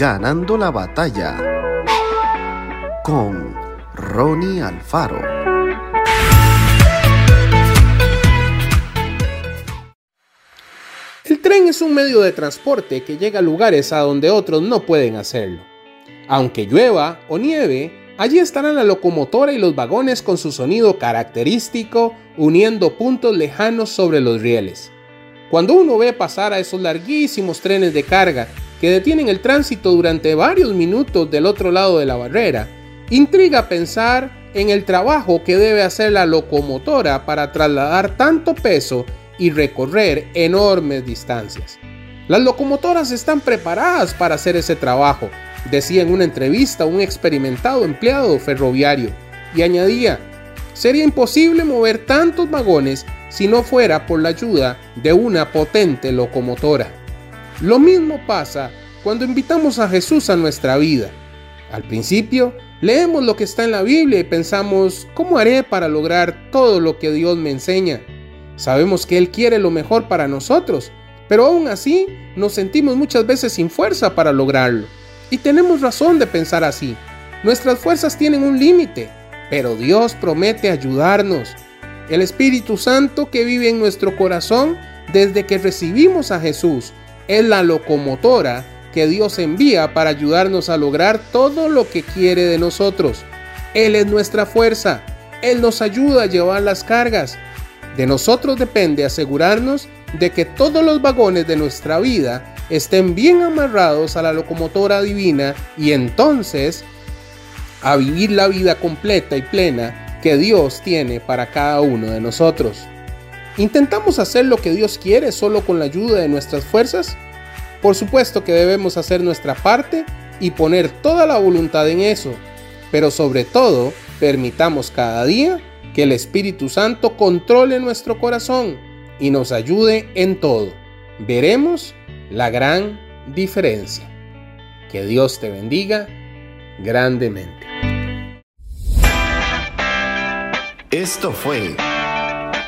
Ganando la batalla con Ronnie Alfaro. El tren es un medio de transporte que llega a lugares a donde otros no pueden hacerlo. Aunque llueva o nieve, allí estarán la locomotora y los vagones con su sonido característico uniendo puntos lejanos sobre los rieles. Cuando uno ve pasar a esos larguísimos trenes de carga que detienen el tránsito durante varios minutos del otro lado de la barrera, intriga pensar en el trabajo que debe hacer la locomotora para trasladar tanto peso y recorrer enormes distancias. Las locomotoras están preparadas para hacer ese trabajo, decía en una entrevista un experimentado empleado ferroviario, y añadía, sería imposible mover tantos vagones si no fuera por la ayuda de una potente locomotora. Lo mismo pasa cuando invitamos a Jesús a nuestra vida. Al principio, leemos lo que está en la Biblia y pensamos, ¿cómo haré para lograr todo lo que Dios me enseña? Sabemos que Él quiere lo mejor para nosotros, pero aún así nos sentimos muchas veces sin fuerza para lograrlo. Y tenemos razón de pensar así. Nuestras fuerzas tienen un límite, pero Dios promete ayudarnos. El Espíritu Santo que vive en nuestro corazón desde que recibimos a Jesús es la locomotora que Dios envía para ayudarnos a lograr todo lo que quiere de nosotros. Él es nuestra fuerza. Él nos ayuda a llevar las cargas. De nosotros depende asegurarnos de que todos los vagones de nuestra vida estén bien amarrados a la locomotora divina y entonces a vivir la vida completa y plena que Dios tiene para cada uno de nosotros. ¿Intentamos hacer lo que Dios quiere solo con la ayuda de nuestras fuerzas? Por supuesto que debemos hacer nuestra parte y poner toda la voluntad en eso, pero sobre todo permitamos cada día que el Espíritu Santo controle nuestro corazón y nos ayude en todo. Veremos la gran diferencia. Que Dios te bendiga grandemente. Esto fue